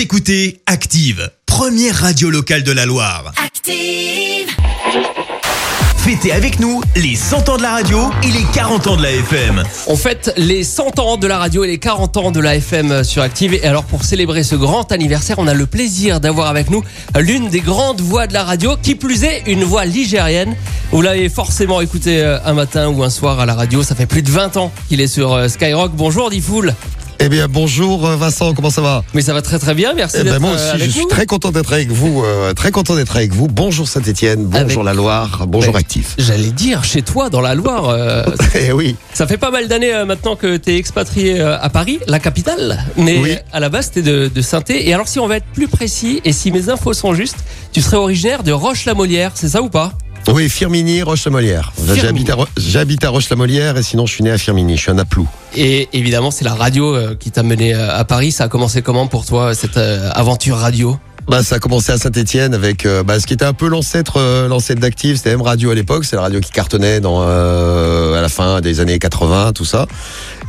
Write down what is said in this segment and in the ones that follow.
Vous écoutez Active, première radio locale de la Loire. Active. Fêtez avec nous les 100 ans de la radio et les 40 ans de la FM. On fête les 100 ans de la radio et les 40 ans de la FM sur Active. Et alors pour célébrer ce grand anniversaire, on a le plaisir d'avoir avec nous l'une des grandes voix de la radio, qui plus est une voix ligérienne. Vous l'avez forcément écouté euh, un matin ou un soir à la radio, ça fait plus de 20 ans qu'il est sur euh, Skyrock. Bonjour Difool. Eh bien, bonjour euh, Vincent, comment ça va Mais ça va très très bien, merci Eh ben, moi euh, aussi, avec je suis très content d'être avec vous, euh, très content d'être avec vous. Bonjour Saint-Étienne, bonjour Avec- la Loire, bonjour Ouais. Actif. J'allais dire chez toi dans la Loire. euh, Eh oui, ça fait pas mal d'années euh, maintenant que tu es expatrié euh, à Paris, la capitale. Mais Oui. à la base, tu de, de saint Et alors, si on va être plus précis et si mes infos sont justes, tu serais originaire de Roche-la-Molière, c'est ça ou pas? Oui, Firmini, Roche-la-Molière. J'habite à, Ro- j'habite à Roche-la-Molière et sinon je suis né à Firmini, je suis un aplou. Et évidemment, c'est la radio euh, qui t'a mené euh, à Paris. Ça a commencé comment pour toi, cette euh, aventure radio? Bah, ça a commencé à Saint-Étienne avec euh, bah, ce qui était un peu l'ancêtre euh, l'ancêtre d'Active, c'était M Radio à l'époque, c'est la radio qui cartonnait dans, euh, à la fin des années 80, tout ça.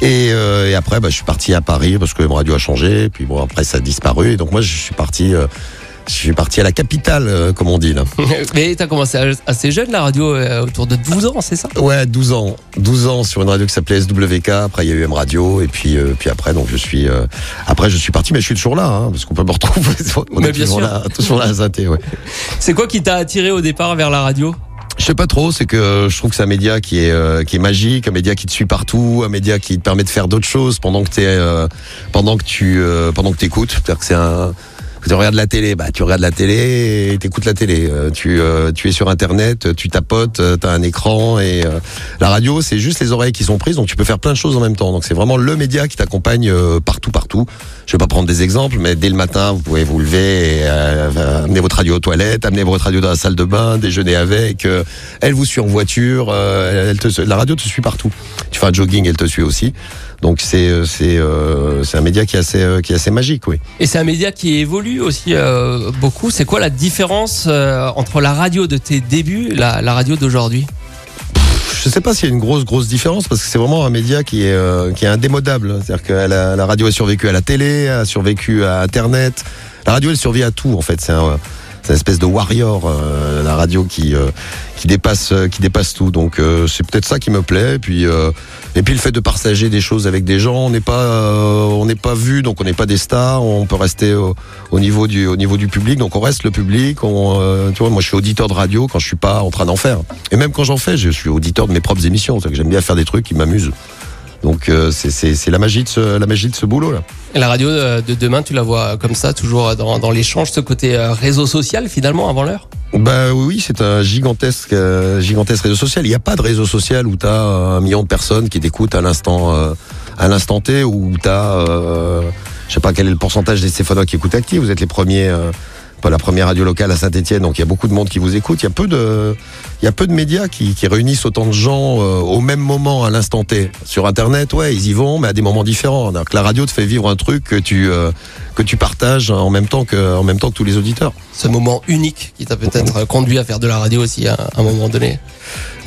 Et, euh, et après, bah, je suis parti à Paris parce que M Radio a changé, puis bon, après ça a disparu. Et donc moi, je suis parti, euh, je suis parti à la capitale, euh, comme on dit là. Mais t'as commencé assez jeune la radio, euh, autour de 12 ans, c'est ça? Ouais, 12 ans. 12 ans sur une radio qui s'appelait SWK. Après, il y a eu M Radio. Et puis, euh, puis après, donc, je suis, après, je suis parti, mais je suis toujours là, hein, parce qu'on peut me retrouver. On Mais est bien toujours sûr. là, toujours là à Saint-Étienne, ouais. C'est quoi qui t'a attiré au départ vers la radio? Je sais pas trop, c'est que je trouve que c'est un média qui est euh, qui est magique, un média qui te suit partout, un média qui te permet de faire d'autres choses pendant que t'es euh, pendant que tu euh, pendant que t'écoutes. C'est-à-dire que c'est un tu regardes la télé, bah tu regardes la télé et t'écoutes la télé. Euh, tu euh, tu es sur internet, tu tapotes, euh, t'as un écran et euh, la radio c'est juste les oreilles qui sont prises, donc tu peux faire plein de choses en même temps. Donc c'est vraiment le média qui t'accompagne euh, partout partout. Je vais pas prendre des exemples, mais dès le matin vous pouvez vous lever, et, amener votre radio aux toilettes, amener votre radio dans la salle de bain, déjeuner avec. elle vous suit en voiture, elle te, la radio te suit partout. Tu fais un jogging, elle te suit aussi. Donc c'est euh, c'est euh, c'est un média qui est assez euh, qui est assez magique, oui. Et c'est un média qui évolue aussi euh, beaucoup. C'est quoi la différence euh, entre la radio de tes débuts et la, la radio d'aujourd'hui? Je sais pas s'il y a une grosse grosse différence parce que c'est vraiment un média qui est euh, qui est indémodable. C'est-à-dire que la, la radio a survécu à la télé, a survécu à Internet. La radio elle survit à tout en fait. C'est un c'est une espèce de warrior, euh, la radio qui euh, qui dépasse euh, qui dépasse tout. Donc euh, c'est peut-être ça qui me plaît. Et puis euh, et puis le fait de partager des choses avec des gens, on n'est pas on n'est pas vu, donc on n'est pas des stars. On peut rester au, au niveau du au niveau du public, donc on reste le public. On, tu vois, moi je suis auditeur de radio quand je suis pas en train d'en faire. Et même quand j'en fais, je suis auditeur de mes propres émissions. C'est-à-dire que j'aime bien faire des trucs qui m'amusent. Donc euh, c'est c'est c'est la magie de ce la magie de ce boulot là. Et La radio euh, de demain, tu la vois comme ça, toujours dans, dans l'échange, ce côté euh, réseau social finalement avant l'heure? Bah oui, c'est un gigantesque, euh, gigantesque réseau social. Il n'y a pas de réseau social où tu as un million de personnes qui t'écoutent à l'instant, euh, à l'instant T, où tu as, euh, je sais pas quel est le pourcentage des Stéphanois qui écoutent Active. Vous êtes les premiers, euh, pas la première radio locale à Saint-Etienne, donc il y a beaucoup de monde qui vous écoute. Il y a peu de, il y a peu de médias qui, qui réunissent autant de gens euh, au même moment à l'instant T. Sur Internet, ouais, ils y vont, mais à des moments différents. La radio te fait vivre un truc que tu, euh, que tu partages en même temps que, en même temps que tous les auditeurs. Ce moment unique qui t'a peut-être conduit à faire de la radio aussi à un moment donné.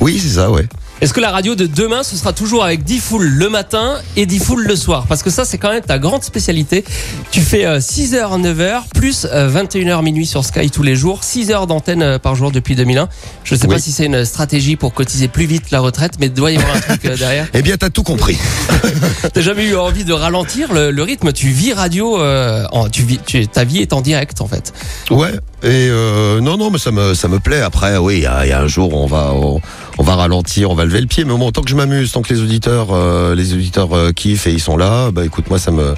Oui, c'est ça, ouais. Est-ce que la radio de demain, ce sera toujours avec 10 foules le matin et 10 foules le soir? Parce que ça, c'est quand même ta grande spécialité. Tu fais euh, 6h, 9h, plus euh, 21h minuit sur Sky tous les jours, 6 heures d'antenne euh, par jour depuis 2001. Je sais pas si c'est une stratégie pour cotiser plus vite la retraite, mais doit y avoir un truc euh, derrière. Eh bien, t'as tout compris. T'as jamais eu envie de ralentir le, le rythme? Tu vis radio, euh, en, tu vis, tu- ta vie est en direct en fait. Ouais. Et euh, non, non, mais ça me, ça me plaît. Après, oui, il y, a un jour, on va, on, va ralentir, on va lever le pied. Mais au moins, tant que je m'amuse, tant que les auditeurs, euh, les auditeurs euh, kiffent et ils sont là, bah écoute, moi, ça me,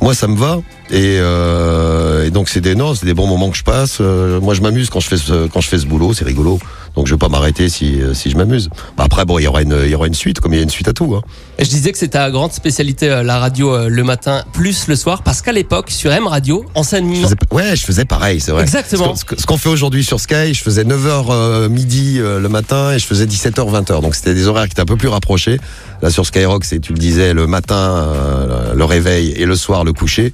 moi, ça me va. Et, euh, donc, c'est des non, c'est des bons moments que je passe. Moi, je m'amuse quand je fais ce, quand je fais ce boulot, c'est rigolo. Donc, je vais pas m'arrêter si, euh, si je m'amuse. Bah, après, bon, il y aura une, il y aura une suite, comme il y a une suite à tout. Hein. Et je disais que c'est ta grande spécialité, euh, la radio euh, le matin plus le soir, parce qu'à l'époque, sur M Radio, en scène Je faisais ouais, je faisais pareil, c'est vrai. Exactement. Ce qu'on fait aujourd'hui sur Sky, je faisais 9h midi euh, le matin et je faisais 17h 20h. Donc c'était des horaires qui étaient un peu plus rapprochés. Là sur Skyrock, c'est tu le disais le matin euh, le réveil et le soir le coucher.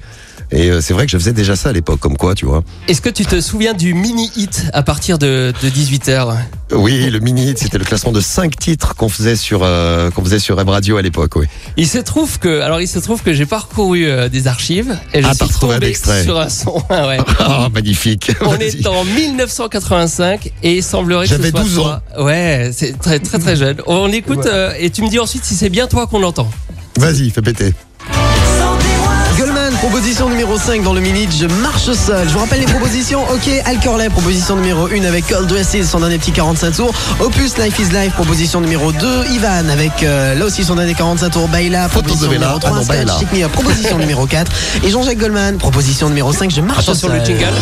Et euh, c'est vrai que je faisais déjà ça à l'époque, comme quoi, tu vois. Est-ce que tu te souviens du mini-hit à partir de, de 18h Oui, le mini hit, c'était le classement de 5 titres qu'on faisait sur euh, qu'on faisait sur Web Radio à l'époque, oui. Il se trouve que, alors il se trouve que j'ai parcouru euh, des archives et je Ah, suis tombé extrait. sur un son. Ah ouais. Ah, magnifique. On est en 1985 et il semblerait que ce soit 12 toi. Ouais, c'est très très très jeune. On écoute euh, et tu me dis ensuite si c'est bien toi qu'on l'entend. Vas-y, fais péter. Proposition numéro 5 dans le minute, je marche seul. Je vous rappelle les propositions. Ok, Al Corley, proposition numéro 1 avec Cold Dresses, son dernier petit 45 tours. Opus Life is Life, proposition numéro 2. Ivan avec euh, là aussi son dernier 45 tours. Baila, proposition de Bella. numéro 3. Ah non, Baila. Me proposition numéro 4. Et Jean-Jacques Goldman, proposition numéro 5, je marche Attention seul. le jingle.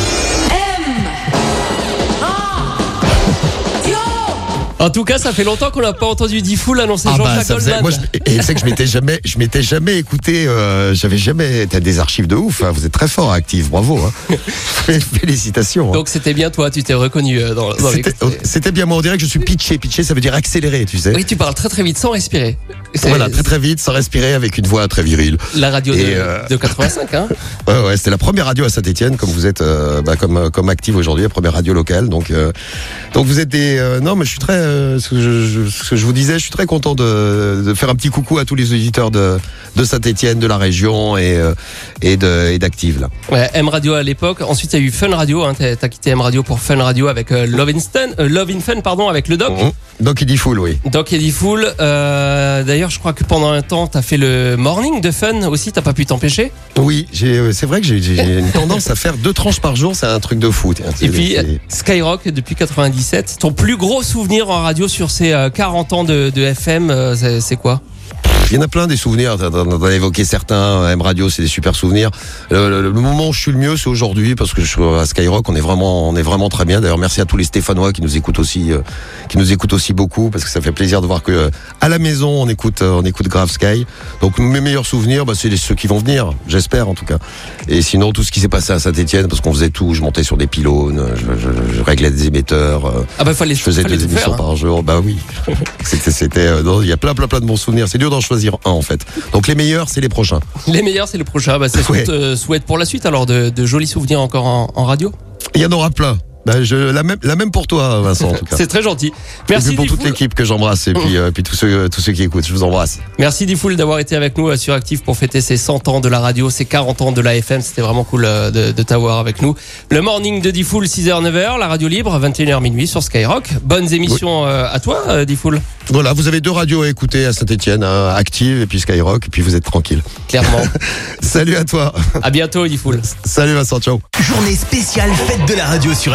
En tout cas, ça fait longtemps qu'on n'a pas entendu Diffoul annoncer Ah bah Jean-Jacques faisait. Moi, je, et tu sais que je m'étais jamais, je m'étais jamais écouté. euh, J'avais jamais. T'as des archives de ouf. hein, vous êtes très fort, actif. Bravo. Hein. Félicitations. hein. Donc c'était bien toi, tu t'es reconnu euh, dans, dans C'était- l'extrait. C'était bien moi. On dirait que je suis pitché. Pitché, ça veut dire accéléré, tu sais. Oui, tu parles très très vite sans respirer. Voilà, très très vite, sans respirer, avec une voix très virile. la radio de, Et, euh, de 85, hein. Ouais, ouais, c'était la première radio à Saint-Etienne, comme vous êtes, euh, bah, comme comme active aujourd'hui, la première radio locale. Donc, donc vous êtes des. non, mais je suis très. Euh, ce, que je, je- ce que je vous disais, je suis très content de, de faire un petit coucou à tous les auditeurs de de Saint-Etienne, de la région et euh, et d'Active là. Ouais, M Radio à l'époque. Ensuite, il y a eu Fun Radio. Hein. T'as quitté M Radio pour Fun Radio avec euh, Love in Fun, euh, Love in Fun, pardon, avec le Doc. Donc il dit full, oui. Doc Eddie Fool. D'ailleurs, je crois que pendant un temps, t'as fait le morning de Fun aussi. T'as pas pu t'empêcher. Oui, c'est vrai que j'ai, une tendance à faire deux tranches par jour, c'est un truc de fou. tiens. Et puis Skyrock depuis 97. Ton plus gros souvenir en radio sur ces euh, 40 ans de, de FM, euh, c'est quoi? Il y en a plein des souvenirs. T'en as évoqué certains. M Radio, c'est des super souvenirs. Le, le- le moment où je suis le mieux, c'est aujourd'hui parce que je suis à Skyrock. On est vraiment, on est vraiment très bien. D'ailleurs, merci à tous les Stéphanois qui nous écoutent aussi, euh, qui nous écoutent aussi beaucoup parce que ça fait plaisir de voir que euh, à la maison on écoute, euh, on écoute grave Sky. Donc mes meilleurs souvenirs, bah, c'est ceux qui vont venir. J'espère en tout cas. Et sinon tout ce qui s'est passé à Saint-Etienne parce qu'on faisait tout. Je montais sur des pylônes, je, je- je réglais des émetteurs. Ah bah fallait, je faisais fallait deux émissions faire, hein. par jour. Bah oui. C'était, c'était, il y a plein, plein, plein de bons souvenirs. C'est dur d'en choisir un en fait. Donc les meilleurs, c'est les prochains. Les meilleurs, c'est le prochain. Bah, c'est ce Ouais. qu'on te souhaite pour la suite. Alors, de, de jolis souvenirs encore en, en radio? Il y en aura plein. Bah, je, la même, la même pour toi, Vincent, en tout cas. C'est très gentil. Et Merci puis pour toute l'équipe que j'embrasse et puis, euh, puis tous ceux, tous ceux qui écoutent, je vous embrasse. Merci Diffoul d'avoir été avec nous euh, sur Active pour fêter ses 100 ans de la radio, ses 40 ans de la FM. C'était vraiment cool euh, de, de t'avoir avec nous. Le morning de Diffoul, 6h, 9h, la radio libre, 21h minuit sur Skyrock. Bonnes émissions euh, à toi, euh, Diffoul, Voilà, vous avez deux radios à écouter à Saint-Etienne, hein, Active et puis Skyrock, et puis vous êtes tranquille. clairement. Salut à toi. à bientôt, Diffoul. Salut Vincent, ciao. Journée spéciale fête de la radio sur